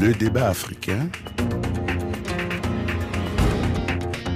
Le débat africain.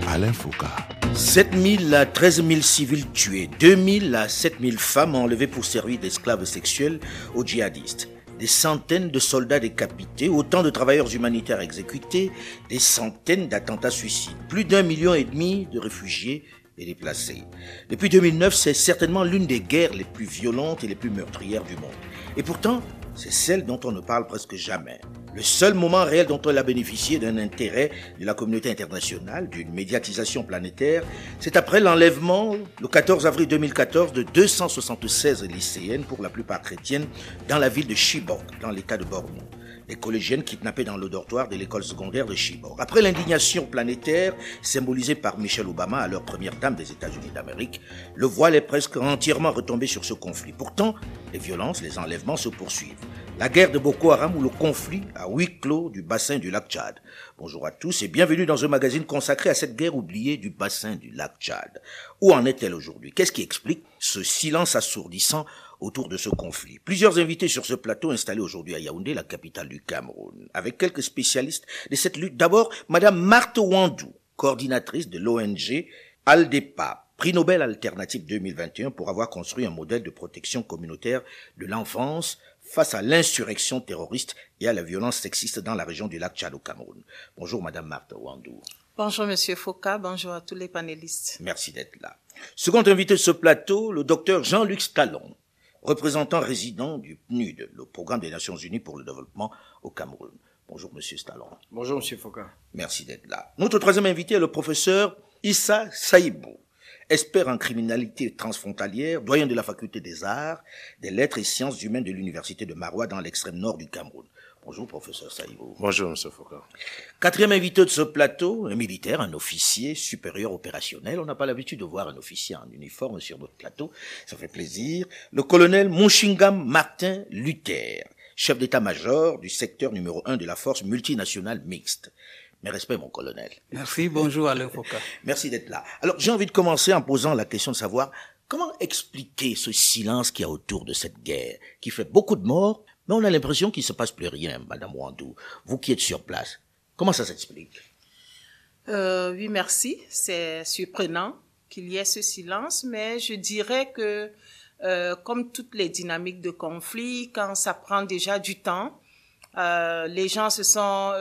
Alain Foucault. 7 000 à 13 000 civils tués, 2 000 à 7 000 femmes enlevées pour servir d'esclaves sexuels aux djihadistes, des centaines de soldats décapités, autant de travailleurs humanitaires exécutés, des centaines d'attentats suicides, plus d'un million et demi de réfugiés et déplacés. Depuis 2009, c'est certainement l'une des guerres les plus violentes et les plus meurtrières du monde. Et pourtant, c'est celle dont on ne parle presque jamais. Le seul moment réel dont elle a bénéficié d'un intérêt de la communauté internationale, d'une médiatisation planétaire, c'est après l'enlèvement, le 14 avril 2014, de 276 lycéennes, pour la plupart chrétiennes, dans la ville de Chibok, dans l'état de Borno les collégiennes kidnappées dans le dortoir de l'école secondaire de Chibok. Après l'indignation planétaire symbolisée par Michelle Obama, alors première dame des États-Unis d'Amérique, le voile est presque entièrement retombé sur ce conflit. Pourtant, les violences, les enlèvements se poursuivent. La guerre de Boko Haram ou le conflit à huis clos du bassin du lac Tchad. Bonjour à tous et bienvenue dans un magazine consacré à cette guerre oubliée du bassin du lac Tchad. Où en est-elle aujourd'hui? Qu'est-ce qui explique ce silence assourdissant autour de ce conflit? Plusieurs invités sur ce plateau installé aujourd'hui à Yaoundé, la capitale du Cameroun, avec quelques spécialistes de cette lutte. D'abord, Madame Marthe Wandou, coordinatrice de l'ONG Aldepa, prix Nobel alternative 2021 pour avoir construit un modèle de protection communautaire de l'enfance face à l'insurrection terroriste et à la violence sexiste dans la région du lac Tchad au Cameroun. Bonjour Madame Marthe Wandou. Bonjour Monsieur Foucault, bonjour à tous les panélistes. Merci d'être là. Second invité de ce plateau, le docteur Jean-Luc Stallon, représentant résident du PNUD, le Programme des Nations Unies pour le développement au Cameroun. Bonjour, Monsieur Stallon. Bonjour, Monsieur Foucault. Merci d'être là. Notre troisième invité est le professeur Issa Saïbou, expert en criminalité transfrontalière, doyen de la faculté des arts, des lettres et sciences humaines de l'université de Marois dans l'extrême nord du Cameroun. Bonjour, professeur Saïbou. Bonjour, monsieur Foucault. Quatrième invité de ce plateau, un militaire, un officier supérieur opérationnel. On n'a pas l'habitude de voir un officier en uniforme sur notre plateau. Ça fait plaisir. Le colonel Monchingam Martin Luther, chef d'état-major du secteur numéro 1 de la force multinationale mixte. Mes respects, mon colonel. Merci, bonjour Alain Foucault. Merci d'être là. Alors, j'ai envie de commencer en posant la question de savoir comment expliquer ce silence qu'il y a autour de cette guerre, qui fait beaucoup de morts, mais on a l'impression qu'il ne se passe plus rien, Madame Wandou. Vous qui êtes sur place, comment ça s'explique? Euh, Oui, merci. C'est surprenant qu'il y ait ce silence, mais je dirais que euh, comme toutes les dynamiques de conflit, quand ça prend déjà du temps, euh, les gens se sont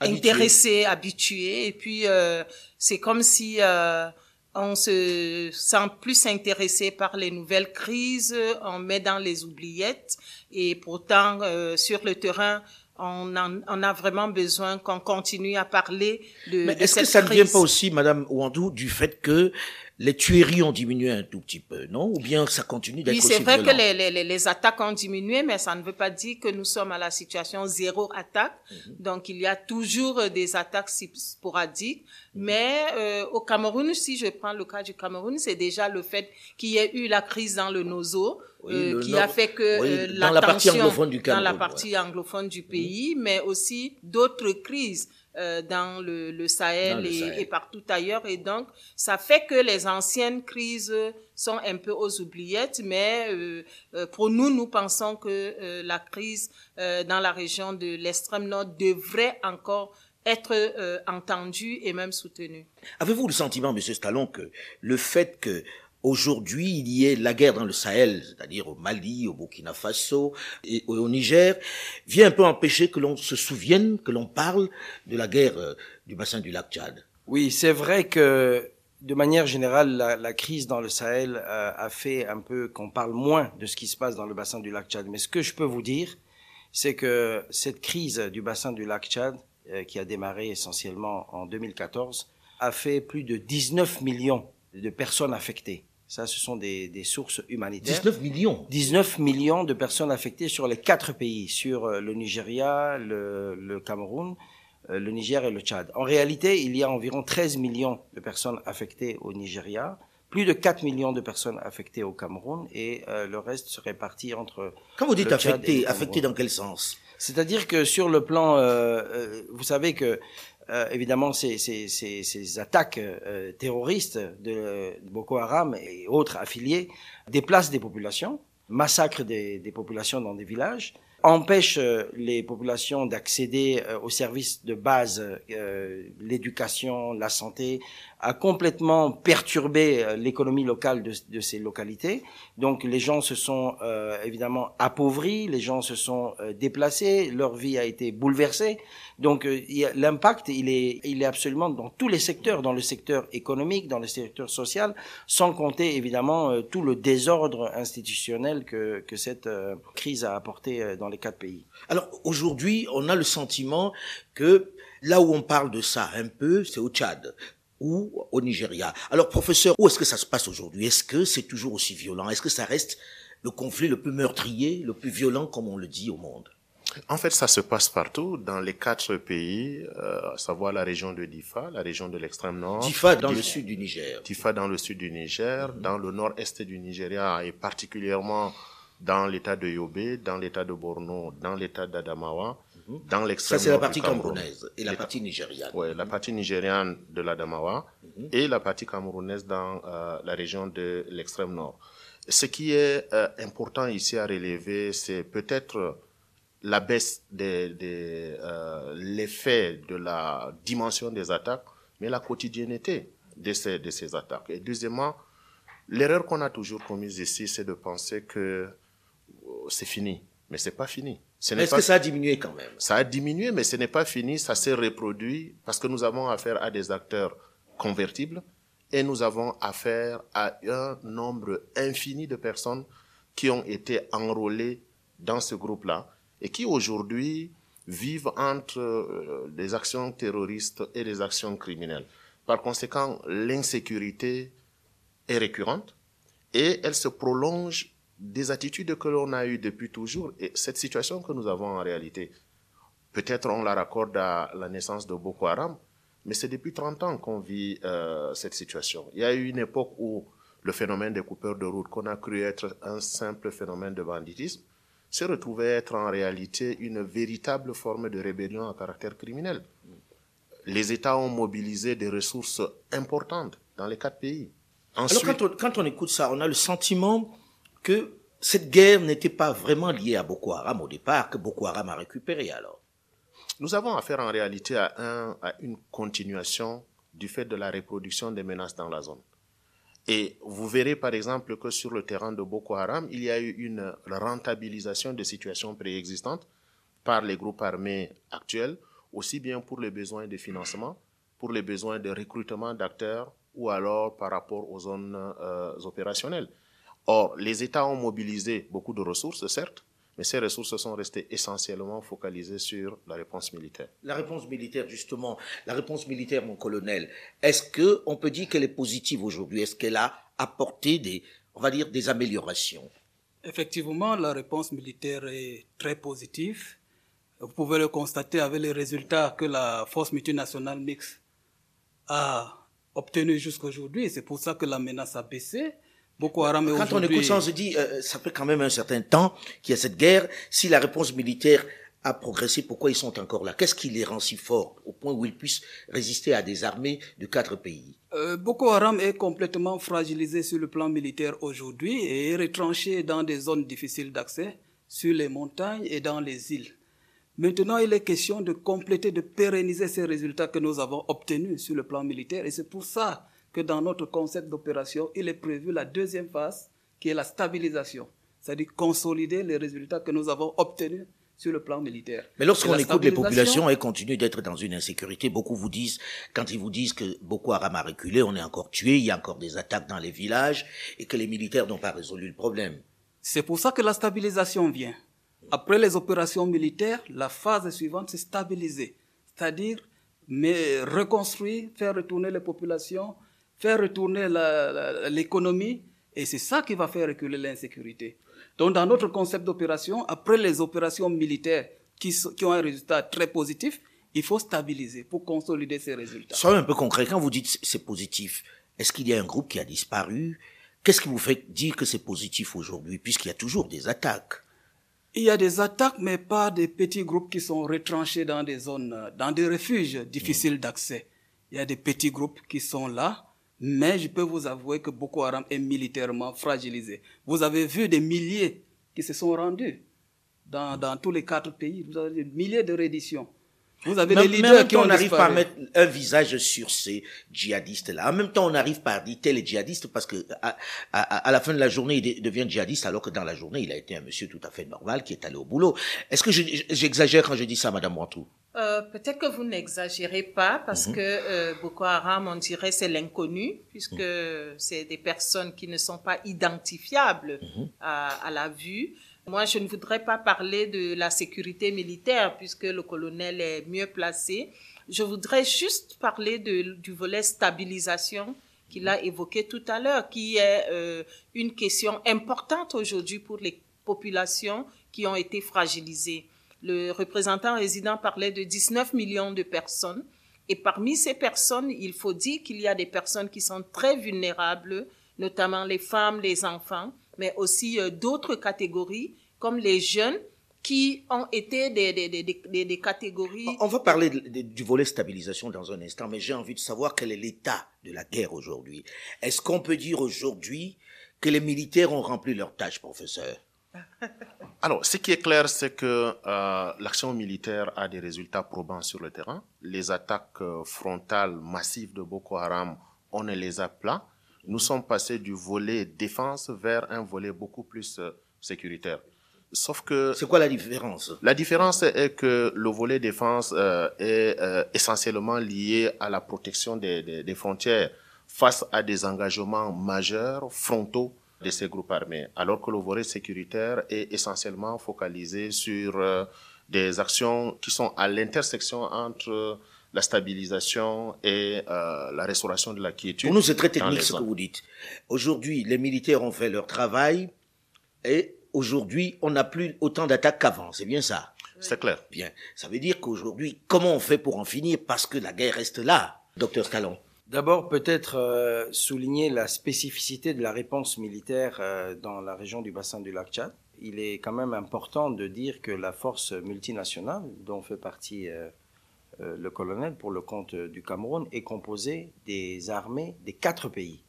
intéressés, habitués, et puis euh, c'est comme si euh, on se sent plus intéressé par les nouvelles crises, on met dans les oubliettes. Et pourtant euh, sur le terrain on, en, on a vraiment besoin qu'on continue à parler de, Mais de est-ce que ça ne vient pas aussi, Madame Wandou, du fait que les tueries ont diminué un tout petit peu, non? Ou bien ça continue d'être Oui, c'est vrai violent? que les, les, les- attaques ont diminué, mais ça ne veut pas dire que nous sommes à la situation zéro attaque. Mhm. Donc, il y a toujours euh, des attaques sporadiques. Mais euh, au Cameroun, si je prends le cas du Cameroun, c'est déjà le fait qu'il y ait eu la crise dans le Nozo, Oui, euh, le qui nord- a fait que oui, euh, dans la partie anglophone du dans la Cameroun, partie anglophone du pays, mais aussi d'autres crises euh, dans le, le Sahel, Dans le et, Sahel. et partout ailleurs. Et donc, ça fait que les anciennes crises sont un peu aux oubliettes, mais euh, euh, pour nous, nous pensons que euh, la crise dans la région de l'extrême nord devrait encore être entendue et même soutenue. Avez-vous le sentiment, Monsieur Stallon, que le fait que aujourd'hui il y ait la guerre dans le Sahel, c'est-à-dire au Mali, au Burkina Faso et au Niger, vient un peu empêcher que l'on se souvienne, que l'on parle de la guerre euh, du bassin du lac Tchad Oui, c'est vrai que de manière générale, la, la crise dans le Sahel euh, a fait un peu qu'on parle moins de ce qui se passe dans le bassin du lac Tchad. Mais ce que je peux vous dire, c'est que cette crise du bassin du lac Tchad, euh, qui a démarré essentiellement en 2014, a fait plus de 19 millions de personnes affectées. Ça, ce sont des, des sources humanitaires. 19 millions 19 millions de personnes affectées sur les quatre pays, sur euh, le Nigeria, le, le Cameroun, euh, le Niger et le Tchad. En réalité, il y a environ 13 millions de personnes affectées au Nigeria, plus de 4 millions de personnes affectées au Cameroun et euh, le reste se répartit entre... Quand vous dites affecté, affecté dans quel sens? C'est-à-dire que sur le plan, euh, euh, vous savez que euh, évidemment ces, ces, ces, ces attaques euh, terroristes de Boko Haram et autres affiliés déplacent des populations, massacrent des, des populations dans des villages, empêche euh, les populations d'accéder euh, aux services de base, euh, l'éducation, la santé, a complètement perturbé l'économie locale de, de, ces localités. Donc les gens se sont évidemment appauvris, les gens se sont déplacés, leur vie a été bouleversée. Donc l'impact, il est, il est absolument dans tous les secteurs, dans le secteur économique, dans le secteur social, sans compter évidemment tout le désordre institutionnel que, que cette crise a apporté dans les quatre pays. Alors aujourd'hui, on a le sentiment que là où on parle de ça un peu, c'est au Tchad ou au Nigeria. Alors professeur, où est-ce que ça se passe aujourd'hui? Est-ce que c'est toujours aussi violent? Est-ce que ça reste le conflit le plus meurtrier, le plus violent, comme on le dit au monde? En fait, ça se passe partout, dans les quatre pays, euh, à savoir la région de Difa, la région de l'extrême nord. Difa dans le sud du Niger. Difa dans le sud du Niger, mhm. dans le nord-est du Nigeria et particulièrement dans l'état de Yobe, dans l'état de Borno, dans l'état d'Adamawa, mhm. dans l'extrême Ça, c'est la partie camerounaise et la partie nigériane. Oui, la partie nigériane de l'Adamawa mhm. et la partie camerounaise dans euh, la région de l'extrême nord. Ce qui est euh, important ici à relever, c'est peut-être la baisse de, de euh, l'effet de la dimension des attaques, mais la quotidienneté de ces, de ces attaques. Et deuxièmement, l'erreur qu'on a toujours commise ici, c'est de penser que c'est fini. Mais c'est pas fini. Est-ce que ça a diminué quand même? Ça a diminué, mais ce n'est pas fini. Ça s'est reproduit parce que nous avons affaire à des acteurs convertibles et nous avons affaire à un nombre infini de personnes qui ont été enrôlées dans ce groupe-là et qui aujourd'hui vivent entre euh, des actions terroristes et des actions criminelles. Par conséquent, l'insécurité est récurrente et elle se prolonge des attitudes que l'on a eues depuis toujours. Et cette situation que nous avons en réalité, peut-être on la raccorde à la naissance de Boko Haram, mais c'est depuis 30 ans qu'on vit euh, cette situation. Il y a eu une époque où le phénomène des coupeurs de route, qu'on a cru être un simple phénomène de banditisme, s'est retrouvé être en réalité une véritable forme de rébellion à caractère criminel. Les États ont mobilisé des ressources importantes dans les quatre pays. Alors quand on, quand on écoute ça, on a le sentiment que cette guerre n'était pas vraiment liée à Boko Haram au départ, que Boko Haram a récupéré alors. Nous avons affaire en réalité à, un, à une continuation du fait de la reproduction des menaces dans la zone. Et vous verrez par exemple que sur le terrain de Boko Haram, il y a eu une rentabilisation de situations préexistantes par les groupes armés actuels, aussi bien pour les besoins de financement, pour les besoins de recrutement d'acteurs ou alors par rapport aux zones euh, opérationnelles. Or, les États ont mobilisé beaucoup de ressources, certes, mais ces ressources sont restées essentiellement focalisées sur la réponse militaire. La réponse militaire, justement, la réponse militaire, mon colonel, est-ce que on peut dire qu'elle est positive aujourd'hui? Est-ce qu'elle a apporté des, on va dire, des améliorations? Effectivement, la réponse militaire est très positive. Vous pouvez le constater avec les résultats que la force multinationale mixte a obtenus jusqu'à aujourd'hui. C'est pour ça que la menace a baissé. Boko Haram Quand on écoute ça, on se dit, euh, ça fait quand même un certain temps qu'il y a cette guerre. Si la réponse militaire a progressé, pourquoi ils sont encore là? Qu'est-ce qui les rend si forts au point où ils puissent résister à des armées de quatre pays? Euh, Boko Haram est complètement fragilisé sur le plan militaire aujourd'hui et est retranché dans des zones difficiles d'accès, sur les montagnes et dans les îles. Maintenant, il est question de compléter, de pérenniser ces résultats que nous avons obtenus sur le plan militaire et c'est pour ça que dans notre concept d'opération, il est prévu la deuxième phase, qui est la stabilisation, c'est-à-dire consolider les résultats que nous avons obtenus sur le plan militaire. Mais lorsqu'on écoute les populations, elles continuent d'être dans une insécurité. Beaucoup vous disent, quand ils vous disent que Boko Haram a reculé, on est encore tué, il y a encore des attaques dans les villages et que les militaires n'ont pas résolu le problème. C'est pour ça que la stabilisation vient. Après les opérations militaires, la phase suivante, c'est stabiliser. C'est-à-dire, mais reconstruire, faire retourner les populations, faire retourner l'économie, et c'est ça qui va faire reculer l'insécurité. Donc, dans notre concept d'opération, après les opérations militaires qui, qui, ont un résultat très positif, il faut stabiliser pour consolider ces résultats. Soyez un peu concret. Quand vous dites c'est positif, est-ce qu'il y a un groupe qui a disparu? Qu'est-ce qui vous fait dire que c'est positif aujourd'hui, puisqu'il y a toujours des attaques? Il y a des attaques, mais pas des petits groupes qui sont retranchés dans des zones, dans des refuges difficiles mm. d'accès. Il y a des petits groupes qui sont là, mais je peux vous avouer que Boko Haram est militairement fragilisé. Vous avez vu des milliers qui se sont rendus dans, tous les quatre pays. Vous avez des milliers de redditions. Vous avez des leaders qui on n'arrive pas à mettre un visage sur ces djihadistes-là. En même temps, on n'arrive pas à dire tel est djihadiste parce que à, à, à, la fin de la journée, il devient djihadiste alors que dans la journée, il a été un monsieur tout à fait normal qui est allé au boulot. Est-ce que j'exagère quand je dis ça, Madame Wantou? Euh, Peut-être que vous n'exagérez pas parce Mhm. que euh, Boko Haram, on dirait, c'est l'inconnu puisque Mhm. c'est des personnes qui ne sont pas identifiables Mhm. à, à la vue. Moi, je ne voudrais pas parler de la sécurité militaire puisque le colonel est mieux placé. Je voudrais juste parler du volet stabilisation qu'il a évoqué tout à l'heure, qui est euh, une question importante aujourd'hui pour les populations qui ont été fragilisées. Le représentant résident parlait de 19 millions de personnes. Et parmi ces personnes, il faut dire qu'il y a des personnes qui sont très vulnérables, notamment les femmes, les enfants, mais aussi euh, d'autres catégories, comme les jeunes, qui ont été des, des, des, des, des catégories. On va parler de, de, du volet stabilisation dans un instant, mais j'ai envie de savoir quel est l'état de la guerre aujourd'hui. Est-ce qu'on peut dire aujourd'hui que les militaires ont rempli leur tâche, professeur? Alors, ce qui est clair, c'est que euh, l'action militaire a des résultats probants sur le terrain. Les attaques euh, frontales massives de Boko Haram, on ne les a pas. Nous sommes passés du volet défense vers un volet beaucoup plus euh, sécuritaire. Sauf que. C'est quoi la différence? La différence est que le volet défense euh, est euh, essentiellement lié à la protection des, des, des, frontières face à des engagements majeurs, frontaux de ces groupes armés, alors que le volet sécuritaire est essentiellement focalisé sur euh, des actions qui sont à l'intersection entre la stabilisation et euh, la restauration de la quiétude. Pour nous, c'est très technique ce que vous dites. Aujourd'hui, les militaires ont fait leur travail et aujourd'hui, on n'a plus autant d'attaques qu'avant. C'est bien ça? C'est clair. Bien. Ça veut dire qu'aujourd'hui, comment on fait pour en finir Parce que la guerre reste là, docteur Scalon. D'abord, peut-être euh, souligner la spécificité de la réponse militaire euh, dans la région du bassin du lac Tchad. Il est quand même important de dire que la force multinationale, dont fait partie euh, le colonel pour le compte du Cameroun, est composée des armées des quatre pays.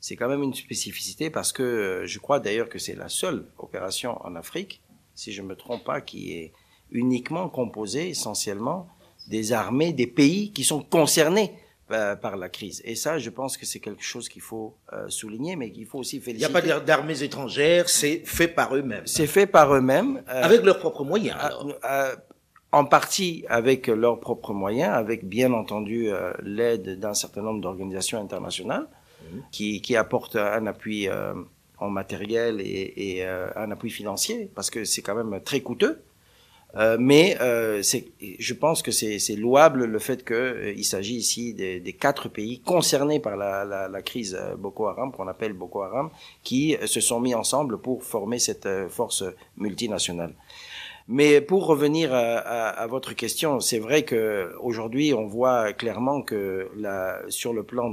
C'est quand même une spécificité parce que je crois d'ailleurs que c'est la seule opération en Afrique, si je ne me trompe pas, qui est uniquement composée essentiellement des armées des pays qui sont concernés par la crise. Et ça, je pense que c'est quelque chose qu'il faut euh, souligner, mais qu'il faut aussi féliciter. Il n'y a pas d'armées étrangères, c'est fait par eux-mêmes. C'est fait par eux-mêmes. Euh, avec leurs propres moyens, alors. Euh, en partie avec leurs propres moyens, avec bien entendu l'aide d'un certain nombre d'organisations internationales mmh. qui, qui, apportent un appui en matériel et, et un appui financier, parce que c'est quand même très coûteux. Euh, mais euh, je pense que c'est louable le fait qu'il euh, il s'agit ici des, des, quatre pays concernés par la, la, la crise Boko Haram, qu'on appelle Boko Haram, qui se sont mis ensemble pour former cette force multinationale. Mais pour revenir à, votre question, c'est vrai que aujourd'hui on voit clairement que sur le plan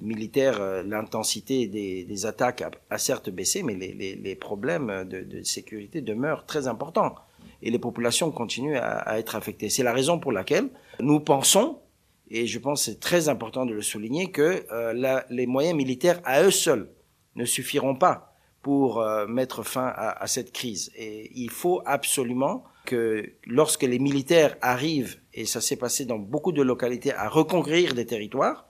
militaire, l'intensité des, attaques a, certes baissé, mais les, les, les problèmes de, de sécurité demeurent très importants et les populations continuent à, être affectées. C'est la raison pour laquelle nous pensons, et je pense c'est très important de le souligner, que euh, les moyens militaires à eux seuls ne suffiront pas pour euh, mettre fin à, à, cette crise. Et il faut absolument que lorsque les militaires arrivent, et ça s'est passé dans beaucoup de localités, à reconquérir des territoires,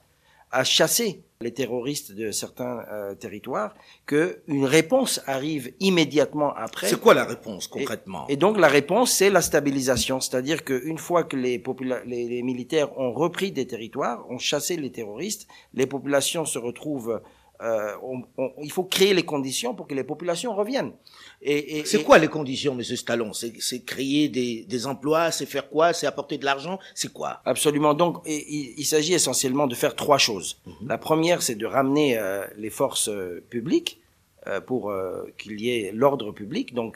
à chasser les terroristes de certains euh, territoires, que une réponse arrive immédiatement après. C'est quoi la réponse concrètement? et, et, donc la réponse, c'est la stabilisation, c'est-à-dire qu'une fois que les, les, les, militaires ont repris des territoires, ont chassé les terroristes, les populations se retrouvent. Euh, on, on, il faut créer les conditions pour que les populations reviennent. Et, et c'est quoi les conditions, Monsieur Stallon C'est créer des, des emplois, c'est faire quoi? C'est apporter de l'argent? C'est quoi? Absolument. Donc, il, il s'agit essentiellement de faire trois choses. Mm -hmm. La première, c'est de ramener euh, les forces euh, publiques euh, pour qu'il y ait l'ordre public. Donc,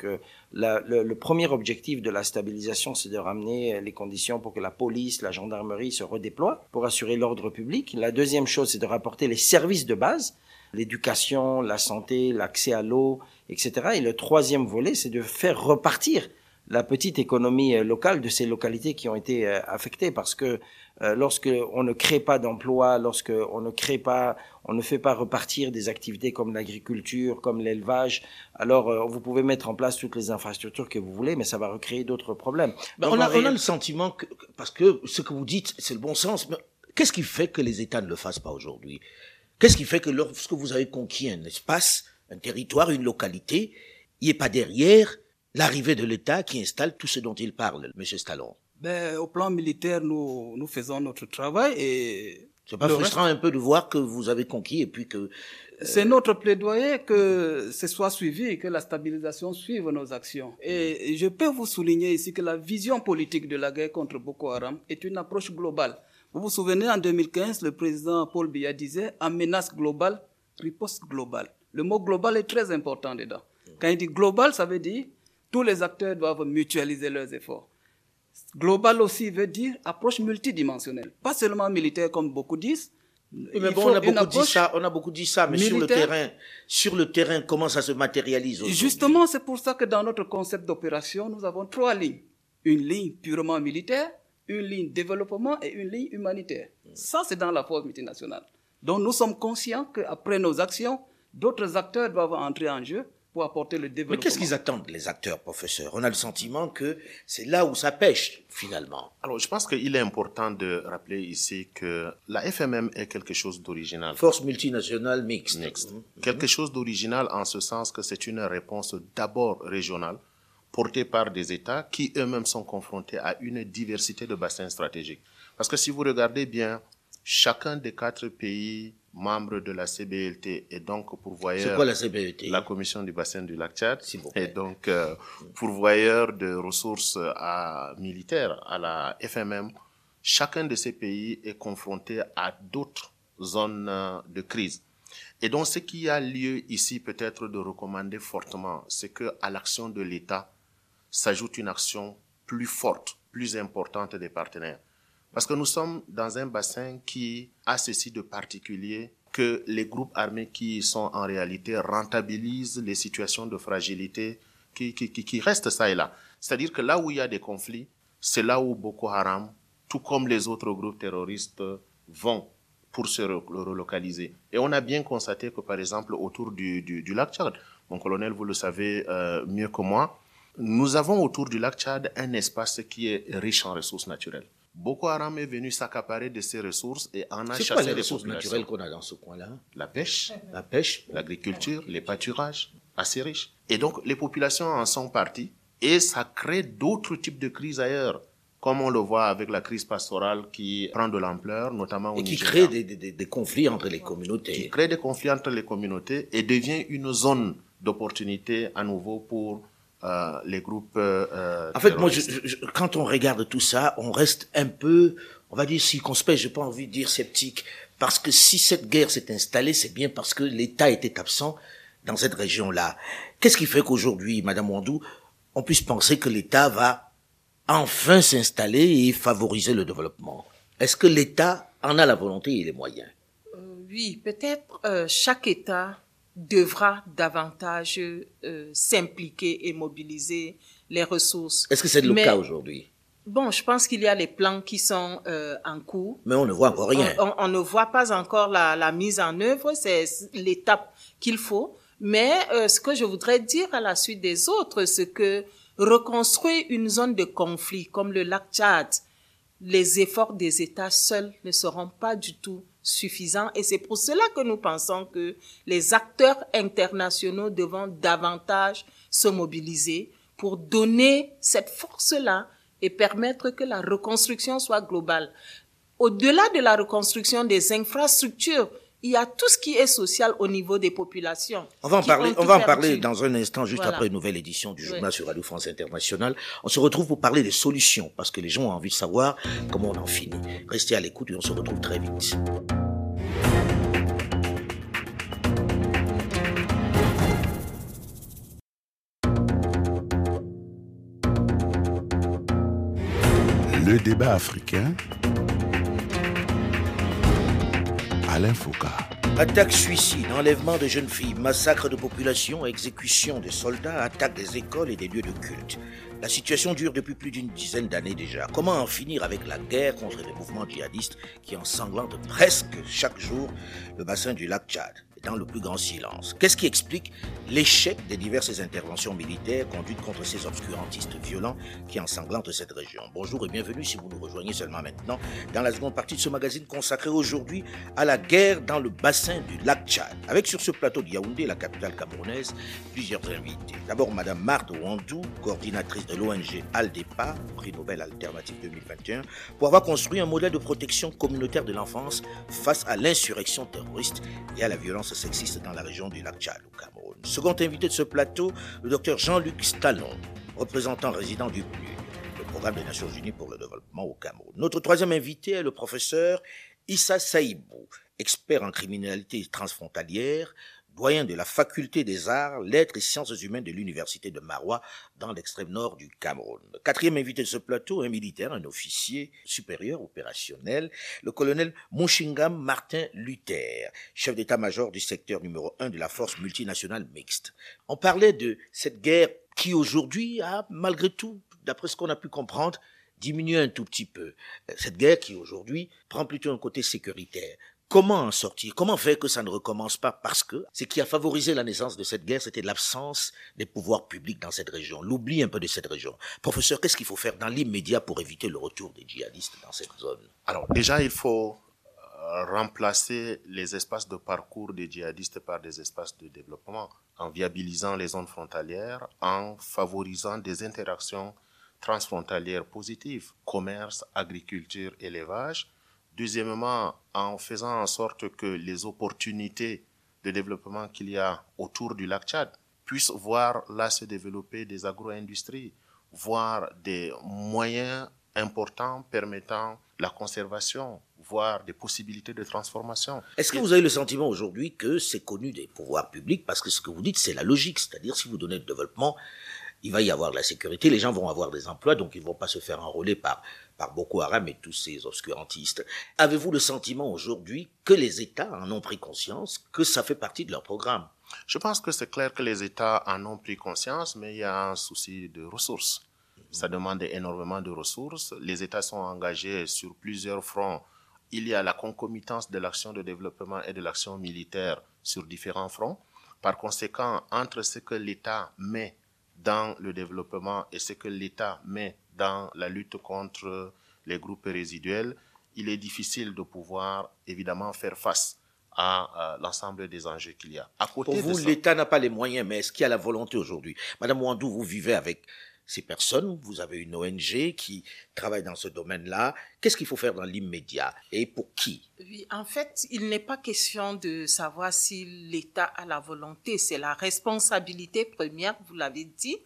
la, le, le, premier objectif de la stabilisation, c'est de ramener les conditions pour que la police, la gendarmerie se redéploient pour assurer l'ordre public. La deuxième chose, c'est de rapporter les services de base l'éducation, la santé, l'accès à l'eau, etc. Et le troisième volet, c'est de faire repartir la petite économie locale de ces localités qui ont été affectées parce que euh, lorsque on ne crée pas d'emplois, lorsque on ne crée pas, on ne fait pas repartir des activités comme l'agriculture, comme l'élevage, alors euh, vous pouvez mettre en place toutes les infrastructures que vous voulez, mais ça va recréer d'autres problèmes. Ben, on, a, on, a, le sentiment que, parce que ce que vous dites, c'est le bon sens, mais qu'est-ce qui fait que les États ne le fassent pas aujourd'hui? Qu'est-ce qui fait que lorsque vous avez conquis un espace, un territoire, une localité, il n'y ait pas derrière l'arrivée de l'État qui installe tout ce dont il parle, Monsieur Stallon ben, Au plan militaire, nous, nous faisons notre travail et... C'est pas frustrant un peu de voir que vous avez conquis et puis que... Euh, C'est notre plaidoyer que ce soit suivi, que la stabilisation suive nos actions. Et je peux vous souligner ici que la vision politique de la guerre contre Boko Haram est une approche globale. Vous vous souvenez, en 2015, le président Paul Biya disait « en menace globale, riposte globale ». Le mot global est très important dedans. Quand il dit global, ça veut dire tous les acteurs doivent mutualiser leurs efforts. Global aussi veut dire approche multidimensionnelle, pas seulement militaire comme beaucoup disent. Mais bon, on a beaucoup dit ça, on a beaucoup dit ça, mais sur le terrain, sur le terrain, comment ça se matérialise Justement, c'est pour ça que dans notre concept d'opération, nous avons trois lignes. Une ligne purement militaire, une ligne développement et une ligne humanitaire. Ça, c'est dans la force multinationale. Donc, nous sommes conscients qu'après nos actions, d'autres acteurs doivent entrer en jeu pour apporter le développement. Mais qu'est-ce qu'ils attendent, les acteurs, professeurs? On a le sentiment que c'est là où ça pêche, finalement. Alors, je pense qu'il est important de rappeler ici que la FMM est quelque chose d'original. Force multinationale mixte. Mixte. Mmh. Quelque chose d'original en ce sens que c'est une réponse d'abord régionale, portée par des États qui eux-mêmes sont confrontés à une diversité de bassins stratégiques. Parce que si vous regardez bien, chacun des quatre pays membre de la CBLT et donc pourvoyeur. C'est quoi la CBLT La Commission du bassin du lac Tchad. Et donc euh, pourvoyeur de ressources à, militaires à la FMM. Chacun de ces pays est confronté à d'autres zones de crise. Et donc ce qui a lieu ici peut-être de recommander fortement, c'est que à l'action de l'État s'ajoute une action plus forte, plus importante des partenaires. Parce que nous sommes dans un bassin qui a ceci de particulier que les groupes armés qui sont en réalité rentabilisent les situations de fragilité qui, qui, qui restent ça et là. C'est-à-dire que là où il y a des conflits, c'est là où Boko Haram, tout comme les autres groupes terroristes, vont pour se relocaliser. Et on a bien constaté que, par exemple, autour du, du, lac Tchad, mon colonel, vous le savez euh, mieux que moi, nous avons autour du lac Tchad un espace qui est riche en ressources naturelles. Boko Haram est venu s'accaparer de ces ressources et en a chassé quoi les, les ressources naturelles qu'on a dans ce coin-là? La pêche, la pêche, l'agriculture, les pâturages, assez riches. Et donc les populations en sont parties et ça crée d'autres types de crises ailleurs comme on le voit avec la crise pastorale qui prend de l'ampleur, notamment au et qui Nigeria. crée des, des, des, conflits entre les communautés. Qui crée des conflits entre les communautés et devient une zone d'opportunité à nouveau pour euh, les groupes. Euh, en fait, moi, je, je, quand on regarde tout ça, on reste un peu, on va dire circonspect. J'ai pas envie de dire sceptique, parce que si cette guerre s'est installée, c'est bien parce que l'État était absent dans cette région-là. Qu'est-ce qui fait qu'aujourd'hui, Madame Wandou, on puisse penser que l'État va enfin s'installer et favoriser le développement? Est-ce que l'État en a la volonté et les moyens? Euh, Oui, peut-être euh, chaque État devra davantage euh, s'impliquer et mobiliser les ressources. Est-ce que c'est le Mais, cas aujourd'hui? Bon, je pense qu'il y a les plans qui sont euh, en cours. Mais on ne voit encore rien. On, on, on ne voit pas encore la, la mise en œuvre, c'est l'étape qu'il faut. Mais euh, ce que je voudrais dire à la suite des autres, c'est que reconstruire une zone de conflit comme le lac Tchad, les efforts des États seuls ne seront pas du tout suffisants et c'est pour cela que nous pensons que les acteurs internationaux devront davantage se mobiliser pour donner cette force-là et permettre que la reconstruction soit globale. Au-delà de la reconstruction des infrastructures, il y a tout ce qui est social au niveau des populations. On va en parler, on va en parler dans un instant, juste voilà. après une nouvelle édition du journal oui. sur Radio France Internationale. On se retrouve pour parler des solutions, parce que les gens ont envie de savoir comment on en finit. Restez à l'écoute et on se retrouve très vite. Le débat africain Alain Foucault. Attaques, suicides, enlèvement de jeunes filles, massacres de population, exécution de soldats, attaques des écoles et des lieux de culte. La situation dure depuis plus d'une dizaine d'années déjà. Comment en finir avec la guerre contre les mouvements djihadistes qui ensanglantent presque chaque jour le bassin du lac Tchad? Dans le plus grand silence. Qu'est-ce qui explique l'échec des diverses interventions militaires conduites contre ces obscurantistes violents qui ensanglantent cette région? Bonjour et bienvenue si vous nous rejoignez seulement maintenant dans la seconde partie de ce magazine consacré aujourd'hui à la guerre dans le bassin du lac Tchad. Avec sur ce plateau de Yaoundé, la capitale camerounaise, plusieurs invités. D'abord Madame Marthe Wandou, coordinatrice de l'ONG Aldepa, prix Nobel alternatif 2021, pour avoir construit un modèle de protection communautaire de l'enfance face à l'insurrection terroriste et à la violence sexiste dans la région du lac Tchad au Cameroun. Second invité de ce plateau, le docteur Jean-Luc Stallon, représentant résident du PNU, le programme des Nations Unies pour le développement au Cameroun. Notre troisième invité est le professeur Issa Saïbou, expert en criminalité transfrontalière, doyen de la faculté des arts, lettres et sciences humaines de l'université de Marois dans l'extrême nord du Cameroun. quatrième invité de ce plateau, un militaire, un officier supérieur opérationnel, le colonel Mouchingam Martin Luther, chef d'état-major du secteur numéro 1 de la force multinationale mixte. On parlait de cette guerre qui aujourd'hui a, malgré tout, d'après ce qu'on a pu comprendre, diminué un tout petit peu. Cette guerre qui aujourd'hui prend plutôt un côté sécuritaire. Comment en sortir? Comment faire que ça ne recommence pas? Parce que ce qui a favorisé la naissance de cette guerre, c'était l'absence des pouvoirs publics dans cette région, l'oubli un peu de cette région. Professeur, qu'est-ce qu'il faut faire dans l'immédiat pour éviter le retour des djihadistes dans cette zone? Alors déjà, il faut euh, remplacer les espaces de parcours des djihadistes par des espaces de développement en viabilisant les zones frontalières, en favorisant des interactions transfrontalières positives, commerce, agriculture, élevage, Deuxièmement, en faisant en sorte que les opportunités de développement qu'il y a autour du lac Tchad puissent voir là se développer des agro-industries, voir des moyens importants permettant la conservation, voire des possibilités de transformation. Est-ce que vous avez le sentiment aujourd'hui que c'est connu des pouvoirs publics? Parce que ce que vous dites, c'est la logique, c'est-à-dire si vous donnez le développement, il va y avoir la sécurité, les gens vont avoir des emplois, donc ils ne vont pas se faire enrôler par par Boko Haram et tous ces obscurantistes. Avez-vous le sentiment aujourd'hui que les États en ont pris conscience, que ça fait partie de leur programme? Je pense que c'est clair que les États en ont pris conscience, mais il y a un souci de ressources. Ça demande énormément de ressources. Les États sont engagés sur plusieurs fronts. Il y a la concomitance de l'action de développement et de l'action militaire sur différents fronts. Par conséquent, entre ce que l'État met dans le développement et ce que l'État met dans la lutte contre les groupes résiduels, il est difficile de pouvoir évidemment faire face à, l'ensemble des enjeux qu'il y a. À côté Pour vous, l'État n'a pas les moyens, mais est-ce qu'il y a la volonté aujourd'hui? Madame Wandou, vous vivez avec ces personnes, vous avez une ONG qui travaille dans ce domaine-là. Qu'est-ce qu'il faut faire dans l'immédiat et pour qui? En fait, il n'est pas question de savoir si l'État a la volonté. C'est la responsabilité première, vous l'avez dit,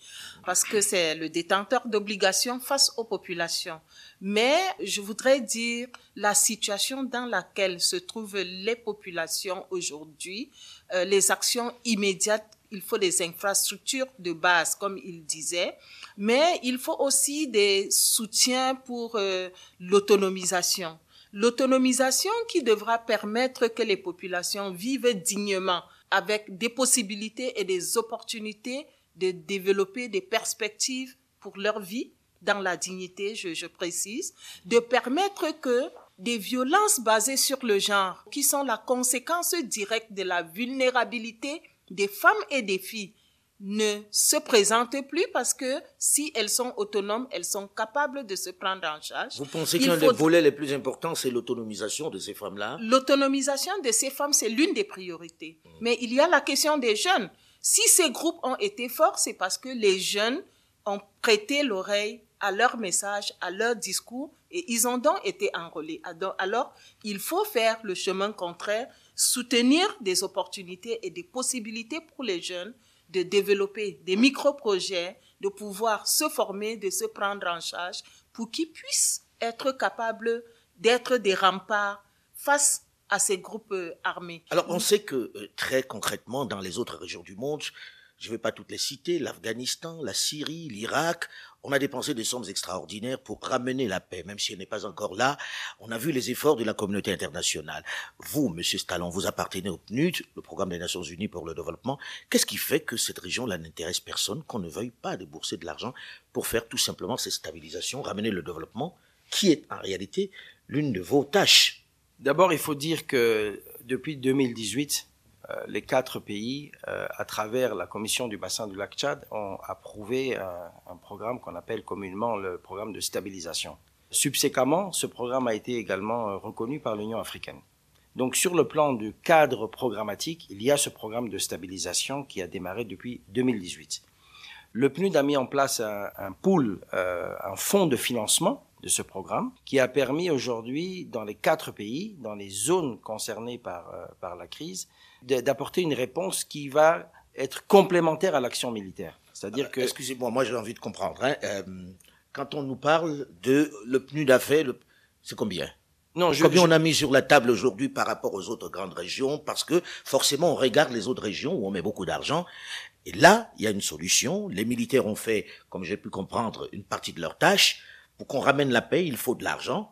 parce que c'est le détenteur d'obligations face aux populations. Mais je voudrais dire la situation dans laquelle se trouvent les populations aujourd'hui, euh, les actions immédiates il faut des infrastructures de base, comme il disait, mais il faut aussi des soutiens pour euh, l'autonomisation. L'autonomisation qui devra permettre que les populations vivent dignement avec des possibilités et des opportunités de développer des perspectives pour leur vie dans la dignité, je, je précise, de permettre que des violences basées sur le genre, qui sont la conséquence directe de la vulnérabilité des femmes et des filles ne se présentent plus parce que si elles sont autonomes, elles sont capables de se prendre en charge. Vous pensez qu'un des volets les plus importants, c'est l'autonomisation de ces femmes-là? L'autonomisation de ces femmes, c'est l'une des priorités. Hmm. Mais il y a la question des jeunes. Si ces groupes ont été forts, c'est parce que les jeunes ont prêté l'oreille à leur message, à leur discours, et ils ont donc été enrôlés. Alors, il faut faire le chemin contraire, soutenir des opportunités et des possibilités pour les jeunes de développer des micro-projets, de pouvoir se former, de se prendre en charge pour qu'ils puissent être capables d'être des remparts face à ces groupes armés. Alors on sait que euh, très concrètement, dans les autres régions du monde, je ne vais pas toutes les citer, l'Afghanistan, la Syrie, l'Irak. On a dépensé des sommes extraordinaires pour ramener la paix, même si elle n'est pas encore là. On a vu les efforts de la communauté internationale. Vous, Monsieur Stallon, vous appartenez au PNUD, le Programme des Nations Unies pour le développement. Qu'est-ce qui fait que cette région-là n'intéresse personne, qu'on ne veuille pas débourser de l'argent pour faire tout simplement cette stabilisation, ramener le développement, qui est en réalité l'une de vos tâches? D'abord, il faut dire que depuis 2018, euh, les quatre pays, euh, à travers la commission du bassin du lac Tchad, ont approuvé un, programme qu'on appelle communément le programme de stabilisation. Subséquemment, ce programme a été également euh, reconnu par l'Union africaine. Donc sur le plan du cadre programmatique, il y a ce programme de stabilisation qui a démarré depuis 2018. Le PNUD a mis en place un, pool, un fonds de financement de ce programme qui a permis aujourd'hui dans les quatre pays, dans les zones concernées par la crise, d'apporter une réponse qui va être complémentaire à l'action militaire. C'est-à-dire ah, que... Excusez-moi, moi j'ai envie de comprendre. Hein. Euh, quand on nous parle de le PNUD d'affaires, c'est combien? Non, je, Combien on a mis sur la table aujourd'hui par rapport aux autres grandes régions? Parce que forcément, on regarde les autres régions où on met beaucoup d'argent. Et là, il y a une solution. Les militaires ont fait, comme j'ai pu comprendre, une partie de leur tâche. Pour qu'on ramène la paix, il faut de l'argent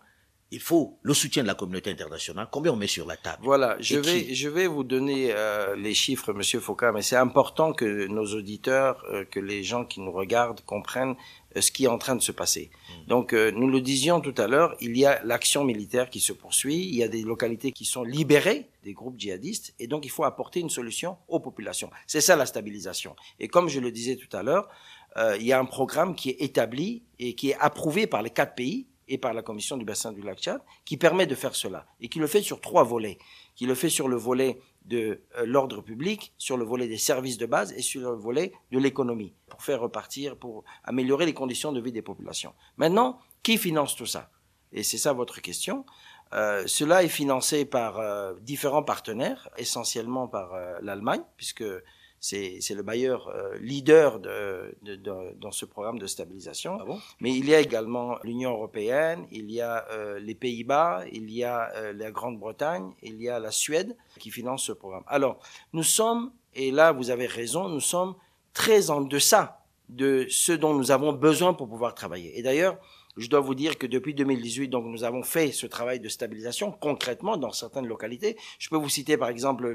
il faut le soutien de la communauté internationale. Combien on met sur la table? Voilà, je vais, je vais vous donner euh, les chiffres, Monsieur Foucault, mais c'est important que nos auditeurs, euh, que les gens qui nous regardent comprennent euh, ce qui est en train de se passer. Hmm. Donc, nous le disions tout à l'heure, il y a l'action militaire qui se poursuit, il y a des localités qui sont libérées des groupes djihadistes, et donc il faut apporter une solution aux populations. C'est ça la stabilisation. Et comme je le disais tout à l'heure, il y a un programme qui est établi et qui est approuvé par les quatre pays et par la Commission du bassin du lac Tchad, qui permet de faire cela, et qui le fait sur trois volets, qui le fait sur le volet de euh, l'ordre public, sur le volet des services de base et sur le volet de l'économie, pour faire repartir, pour améliorer les conditions de vie des populations. Maintenant, qui finance tout ça? Et c'est ça votre question. Euh, cela est financé par euh, différents partenaires, essentiellement par l'Allemagne, puisque c'est le bailleur euh, leader de, de, de, dans ce programme de stabilisation. Ah Mais il y a également l'Union européenne, il y a euh, les Pays-Bas, il y a euh, la Grande-Bretagne, il y a la Suède qui finance ce programme. Alors, nous sommes, et là vous avez raison, nous sommes très en deçà de ce dont nous avons besoin pour pouvoir travailler. Et d'ailleurs, je dois vous dire que depuis 2018, donc nous avons fait ce travail de stabilisation concrètement dans certaines localités. Je peux vous citer par exemple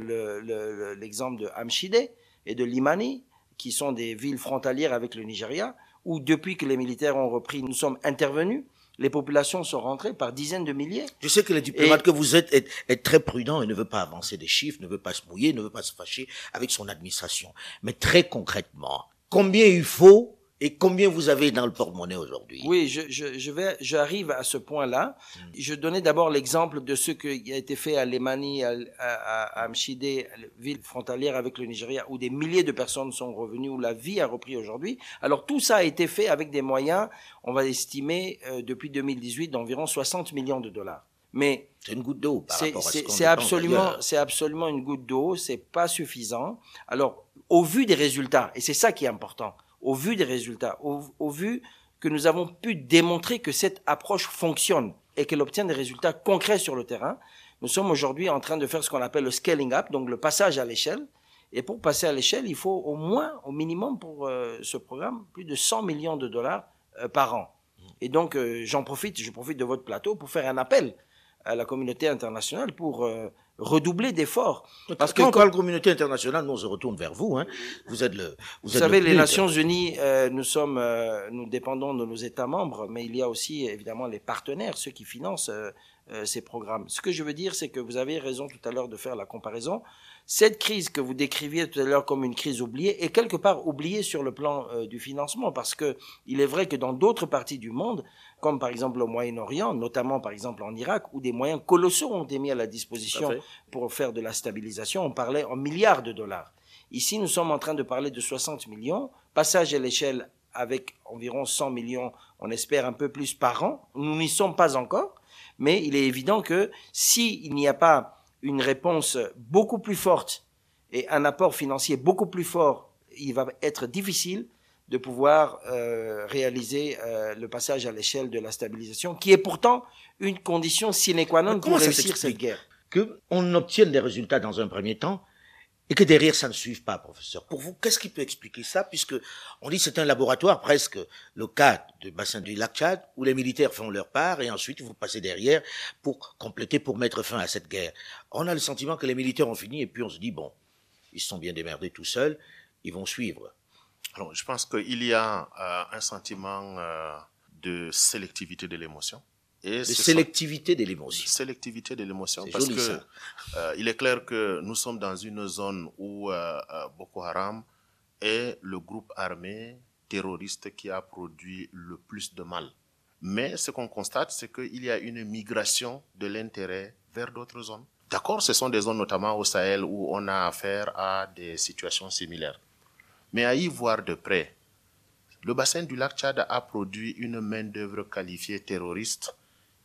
l'exemple le, de Amchide, et de Limani, qui sont des villes frontalières avec le Nigeria, où depuis que les militaires ont repris, nous sommes intervenus. Les populations sont rentrées par dizaines de milliers. Je sais que le diplomate que vous êtes est, très prudent et ne veut pas avancer des chiffres, ne veut pas se mouiller, ne veut pas se fâcher avec son administration. Mais très concrètement, combien il faut et combien vous avez dans le porte-monnaie aujourd'hui? Oui, je, je, je, vais, j'arrive à ce point-là. Hmm. Je donnais d'abord l'exemple de ce qui a été fait à Lemani, à, à, à Amchide, ville frontalière avec le Nigeria, où des milliers de personnes sont revenues, où la vie a repris aujourd'hui. Alors tout ça a été fait avec des moyens, on va estimer euh, depuis 2018 d'environ 60 millions de dollars. Mais c'est une goutte d'eau par rapport à ce C'est absolument, c'est absolument une goutte d'eau. C'est pas suffisant. Alors, au vu des résultats, et c'est ça qui est important au vu des résultats, au, vu que nous avons pu démontrer que cette approche fonctionne et qu'elle obtient des résultats concrets sur le terrain, nous sommes aujourd'hui en train de faire ce qu'on appelle le scaling up, donc le passage à l'échelle. Et pour passer à l'échelle, il faut au moins, au minimum pour euh, ce programme, plus de 100 millions de dollars euh, par an. Et donc, euh, j'en profite, je profite de votre plateau pour faire un appel à la communauté internationale pour redoubler d'efforts. Parce quand que quand on parle communauté internationale, nous on se retourne vers vous. Hein. Vous êtes le. Vous, savez, les Nations Unies, euh, nous sommes, euh, nous dépendons de nos États membres, mais il y a aussi évidemment les partenaires, ceux qui financent euh, ces programmes. Ce que je veux dire, c'est que vous avez raison tout à l'heure de faire la comparaison. Cette crise que vous décriviez tout à l'heure comme une crise oubliée est quelque part oubliée sur le plan du financement, parce que il est vrai que dans d'autres parties du monde, comme par exemple au Moyen-Orient, notamment par exemple en Irak, où des moyens colossaux ont été mis à la disposition pour faire de la stabilisation. On parlait en milliards de dollars. Ici, nous sommes en train de parler de 60 millions, passage à l'échelle avec environ 100 millions, on espère un peu plus par an. Nous n'y sommes pas encore, mais il est évident que s'il n'y a pas une réponse beaucoup plus forte et un apport financier beaucoup plus fort, il va être difficile de pouvoir euh, réaliser euh, le passage à l'échelle de la stabilisation, qui est pourtant une condition sine qua non pour réussir cette guerre. Que on obtienne des résultats dans un premier temps et que derrière ça ne suive pas, professeur. Pour vous, qu'est-ce qui peut expliquer ça, puisque on dit c'est un laboratoire presque le cas du bassin du lac Tchad où les militaires font leur part et ensuite vous passez derrière pour compléter, pour mettre fin à cette guerre. On a le sentiment que les militaires ont fini et puis on se dit bon, ils sont bien démerdés tout seuls, ils vont suivre. Alors, je pense qu'il y a euh, un sentiment euh, de sélectivité de l'émotion. Et de sélectivité de l'émotion. Sélectivité de l'émotion. Parce que euh, il est clair que nous sommes dans une zone où euh, euh, Boko Haram est le groupe armé terroriste qui a produit le plus de mal. Mais ce qu'on constate, c'est qu'il y a une migration de l'intérêt vers d'autres zones. D'accord, ce sont des zones notamment au Sahel où on a affaire à des situations similaires. Mais à y voir de près, le bassin du lac Tchad a produit une main-d'œuvre qualifiée terroriste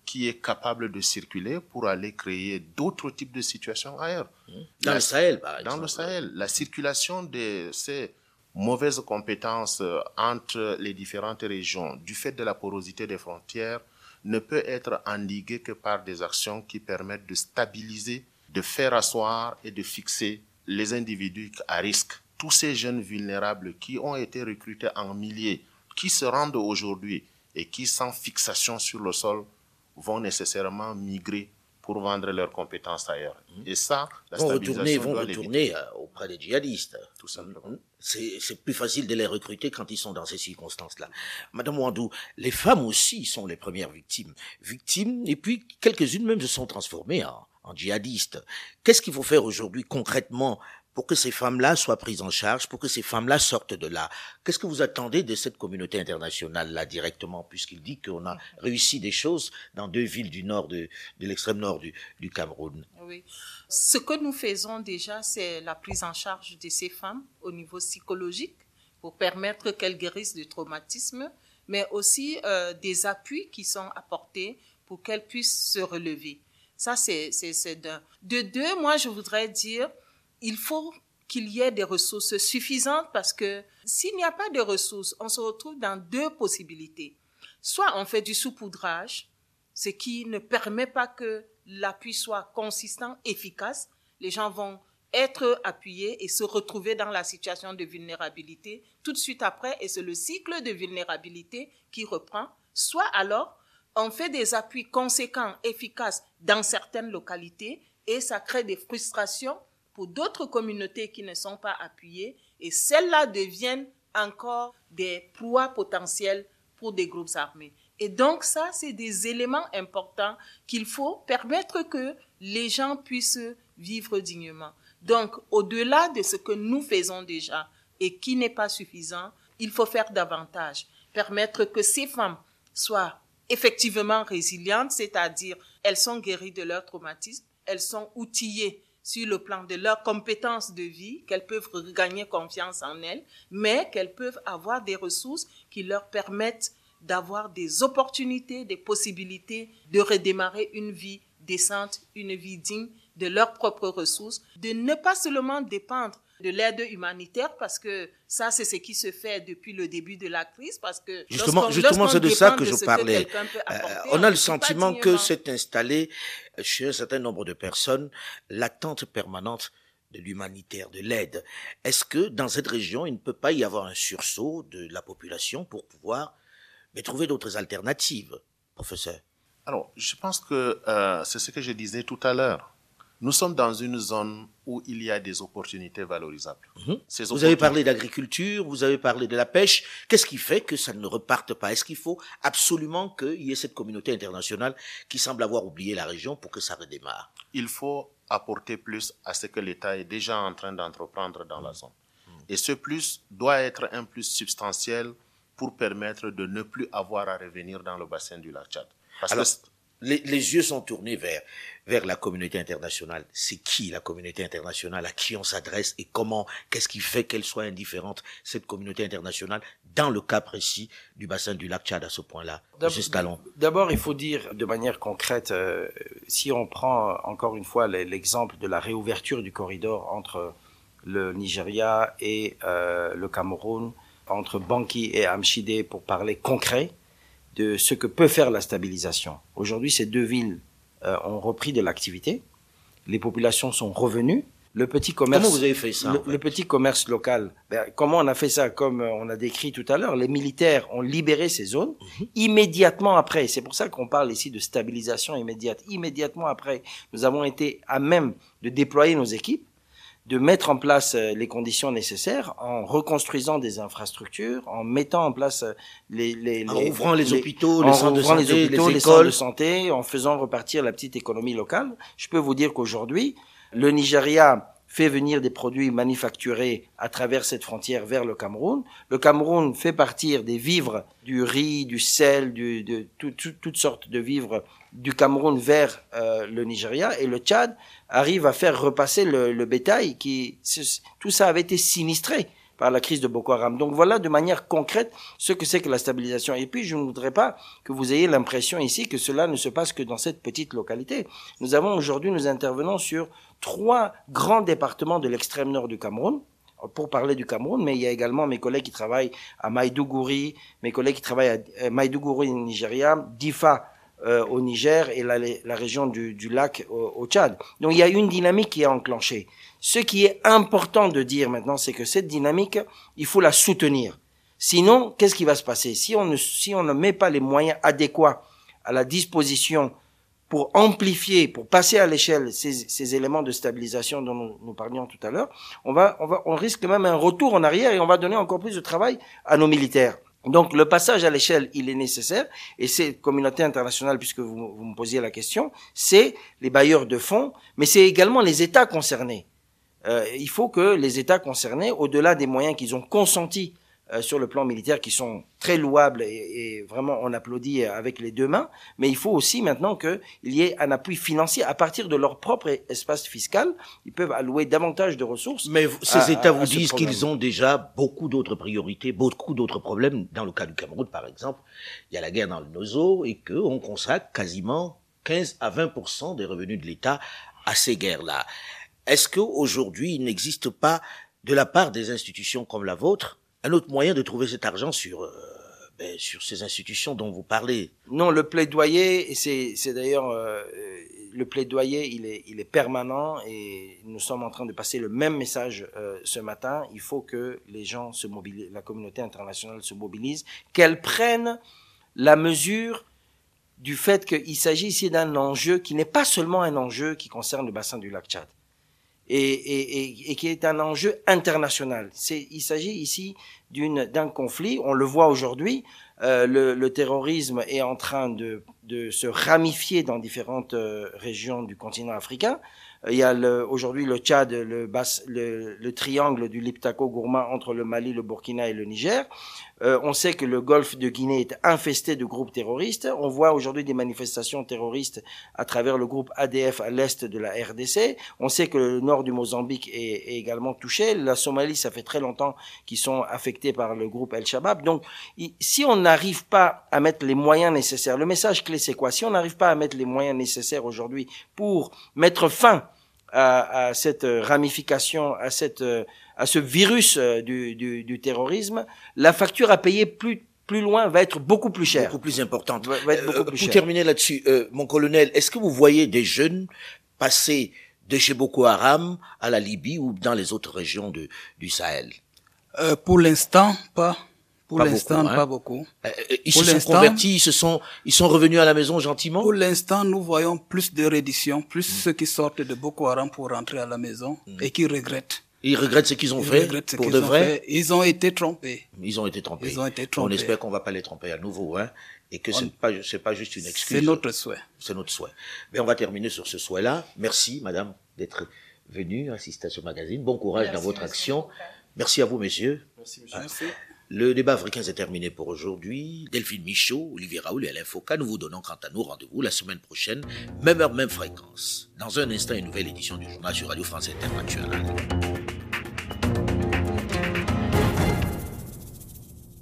qui est capable de circuler pour aller créer d'autres types de situations ailleurs. Mmh. Dans le Sahel, par exemple. Dans le Sahel. La circulation de ces mauvaises compétences euh, entre les différentes régions du fait de la porosité des frontières ne peut être endiguée que par des actions qui permettent de stabiliser, de faire asseoir et de fixer les individus à risque. Tous ces jeunes vulnérables qui ont été recrutés en milliers, qui se rendent aujourd'hui et qui, sans fixation sur le sol, vont nécessairement migrer pour vendre leurs compétences ailleurs. Mmh. Et ça, la vont retourner, vont retourner euh, auprès des djihadistes. Tout simplement. Mmh. C'est plus facile de les recruter quand ils sont dans ces circonstances-là. Madame Wandou, les femmes aussi sont les premières victimes. Victimes, et puis quelques-unes même se sont transformées en, en djihadistes. Qu'est-ce qu'il faut faire aujourd'hui concrètement pour que ces femmes-là soient prises en charge, pour que ces femmes-là sortent de là. Qu'est-ce que vous attendez de cette communauté internationale-là directement, puisqu'il dit qu'on a réussi des choses dans deux villes du nord, de, de l'extrême nord du, du Cameroun? Oui. Ce que nous faisons déjà, c'est la prise en charge de ces femmes au niveau psychologique pour permettre qu'elles guérissent du traumatisme, mais aussi euh, des appuis qui sont apportés pour qu'elles puissent se relever. Ça, c'est d'un. De deux, moi, je voudrais dire, il faut qu'il y ait des ressources suffisantes parce que s'il n'y a pas de ressources, on se retrouve dans deux possibilités. Soit on fait du saupoudrage, ce qui ne permet pas que l'appui soit consistant, efficace. Les gens vont être appuyés et se retrouver dans la situation de vulnérabilité tout de suite après, et c'est le cycle de vulnérabilité qui reprend. Soit alors, on fait des appuis conséquents, efficaces dans certaines localités, et ça crée des frustrations pour d'autres communautés qui ne sont pas appuyées et celles-là deviennent encore des proies potentielles pour des groupes armés. Et donc ça, c'est des éléments importants qu'il faut permettre que les gens puissent vivre dignement. Donc, au-delà de ce que nous faisons déjà et qui n'est pas suffisant, il faut faire davantage, permettre que ces femmes soient effectivement résilientes, c'est-à-dire elles sont guéries de leur traumatisme, elles sont outillées sur le plan de leurs compétences de vie, qu'elles peuvent regagner confiance en elles, mais qu'elles peuvent avoir des ressources qui leur permettent d'avoir des opportunités, des possibilités de redémarrer une vie décente, une vie digne de leurs propres ressources, de ne pas seulement dépendre de l'aide humanitaire parce que ça c'est ce qui se fait depuis le début de la crise parce que justement justement c'est de ça que je parlais euh, on a le sentiment que s'est installé chez un certain nombre de personnes l'attente permanente de l'humanitaire, de l'aide. Est-ce que dans cette région, il ne peut pas y avoir un sursaut de la population pour pouvoir mais trouver d'autres alternatives, professeur? Alors, je pense que euh, c'est ce que je disais tout à l'heure. Nous sommes dans une zone où il y a des opportunités valorisables. Mhm. Vous avez parlé d'agriculture, vous avez parlé de la pêche. Qu'est-ce qui fait que ça ne reparte pas? Est-ce qu'il faut absolument qu'il y ait cette communauté internationale qui semble avoir oublié la région pour que ça redémarre? Il faut apporter plus à ce que l'État est déjà en train d'entreprendre dans la zone. Mhm. Et ce plus doit être un plus substantiel pour permettre de ne plus avoir à revenir dans le bassin du lac Tchad. Parce que les, les, yeux sont tournés vers vers la communauté internationale. C'est qui la communauté internationale? À qui on s'adresse? Et comment? Qu'est-ce qui fait qu'elle soit indifférente cette communauté internationale dans le cas précis du bassin du lac Tchad à ce point-là? D'abord, il faut dire de manière concrète, euh, si on prend encore une fois l'exemple de la réouverture du corridor entre le Nigeria et euh, le Cameroun, entre Banki et Amchide pour parler concret de ce que peut faire la stabilisation. Aujourd'hui, ces deux villes euh, ont repris de l'activité, les populations sont revenues, le petit commerce. Comment vous avez fait ça le, en fait le petit commerce local. Ben, comment on a fait ça? Comme euh, on a décrit tout à l'heure, les militaires ont libéré ces zones Mhm. immédiatement après. C'est pour ça qu'on parle ici de stabilisation immédiate. Immédiatement après, nous avons été à même de déployer nos équipes de mettre en place euh, les conditions nécessaires en reconstruisant des infrastructures, en mettant en place euh, les, les, En les- ouvrant les, hôpitaux, les en centres de santé, les hôpitaux, les les centres de santé, en faisant repartir la petite économie locale. Je peux vous dire qu'aujourd'hui, le Nigeria fait venir des produits manufacturés à travers cette frontière vers le Cameroun. Le Cameroun fait partir des vivres, du riz, du sel, du, de tout- tout- toutes sortes de vivres du Cameroun vers euh, le Nigeria et le Tchad arrive à faire repasser le, le bétail qui tout ça avait été sinistré par la crise de Boko Haram. Donc voilà de manière concrète ce que c'est que la stabilisation. Et puis je ne voudrais pas que vous ayez l'impression ici que cela ne se passe que dans cette petite localité. Nous avons aujourd'hui, nous intervenons sur trois grands départements de l'extrême nord du Cameroun pour parler du Cameroun, mais il y a également mes collègues qui travaillent à Maïdougouri, mes collègues qui travaillent à euh, Maïdougouri Nigeria, Difa euh, au Niger et la, la région du, du lac au, au Tchad. Donc il y a une dynamique qui est enclenchée. Ce qui est important de dire maintenant, c'est que cette dynamique, il faut la soutenir. Sinon, qu'est-ce qui va se passer? Si on ne, si on ne met pas les moyens adéquats à la disposition pour amplifier, pour passer à l'échelle ces, ces éléments de stabilisation dont nous, nous parlions tout à l'heure, on va, on va, on risque même un retour en arrière et on va donner encore plus de travail à nos militaires. Donc le passage à l'échelle, il est nécessaire et c'est communauté internationale, puisque vous, me posiez la question, c'est les bailleurs de fonds, mais c'est également les États concernés. Euh, il faut que les États concernés, au-delà des moyens qu'ils ont consentis sur le plan militaire, qui sont très louables et, et vraiment on applaudit avec les deux mains, mais il faut aussi maintenant qu'il y ait un appui financier à partir de leur propre espace fiscal. Ils peuvent allouer davantage de ressources. Mais ces à- États à- vous à disent qu'ils ont déjà beaucoup d'autres priorités, beaucoup d'autres problèmes. Dans le cas du Cameroun, par exemple, il y a la guerre dans le Nozo et qu'on consacre quasiment 15 à 20% des revenus de l'État à ces guerres-là. Est-ce qu'aujourd'hui, il n'existe pas, de la part des institutions comme la vôtre, un autre moyen de trouver cet argent sur, euh, ben, sur ces institutions dont vous parlez Non, le plaidoyer, c'est, c'est d'ailleurs euh, le plaidoyer, il est, il est permanent et nous sommes en train de passer le même message euh, ce matin. Il faut que les gens se mobilisent, la communauté internationale se mobilise, qu'elle prenne la mesure du fait qu'il s'agit ici d'un enjeu qui n'est pas seulement un enjeu qui concerne le bassin du lac Tchad et, et, et, qui est un enjeu international. Il s'agit ici d'un conflit. On le voit aujourd'hui. Euh, le, le terrorisme est en train de, de se ramifier dans différentes euh, régions du continent africain. Euh, Il y a aujourd'hui le Tchad, le, le, le triangle du Liptako-Gourma entre le Mali, le Burkina et le Niger. Euh, on sait que le golfe de Guinée est infesté de groupes terroristes. On voit aujourd'hui des manifestations terroristes à travers le groupe ADF à l'est de la RDC. On sait que le nord du Mozambique est, est également touché. La Somalie, ça fait très longtemps qu'ils sont affectés par le groupe El-Shabaab. Donc, si on n'arrive pas à mettre les moyens nécessaires, le message clé, c'est quoi? Si on n'arrive pas à mettre les moyens nécessaires aujourd'hui pour mettre fin à, à cette euh, ramification, à cette, euh, à ce virus euh, du, du, du terrorisme, la facture à payer plus plus loin va être beaucoup plus chère. beaucoup plus importante. Va- va être beaucoup Euh, plus pour chère. terminer là-dessus, euh, mon colonel, est-ce que vous voyez des jeunes passer de chez Boko Haram à la Libye ou dans les autres régions de, du Sahel? Euh, pour l'instant, pas. Pour Pas l'instant, beaucoup, hein. pas beaucoup. Euh, euh, Ils Pour se sont convertis, ils se sont, ils sont revenus à la maison gentiment? Pour l'instant, nous voyons plus de redditions, plus ceux qui sortent de Boko Haram pour rentrer à la maison et qui regrettent. Ils regrettent ce qu'ils ont Ils fait regrettent ce pour de ont vrai? fait. Ils ont été trompés. Ils ont été trompés. Ils ont été On trompés. espère qu'on va pas les tromper à nouveau, hein, et que c'est pas, c'est pas juste une excuse. C'est notre souhait. C'est notre souhait. Mais on va terminer sur ce souhait-là. Merci, madame, d'être venue assister à ce magazine. Bon courage dans votre action. Merci à vous, messieurs. Merci. Le débat africain s'est terminé pour aujourd'hui. Delphine Michaud, Olivier Raoul et Alain Foucault, nous vous donnons quant à nous rendez-vous la semaine prochaine, même heure, même fréquence. Dans un instant, une nouvelle édition du journal sur Radio France Internationale.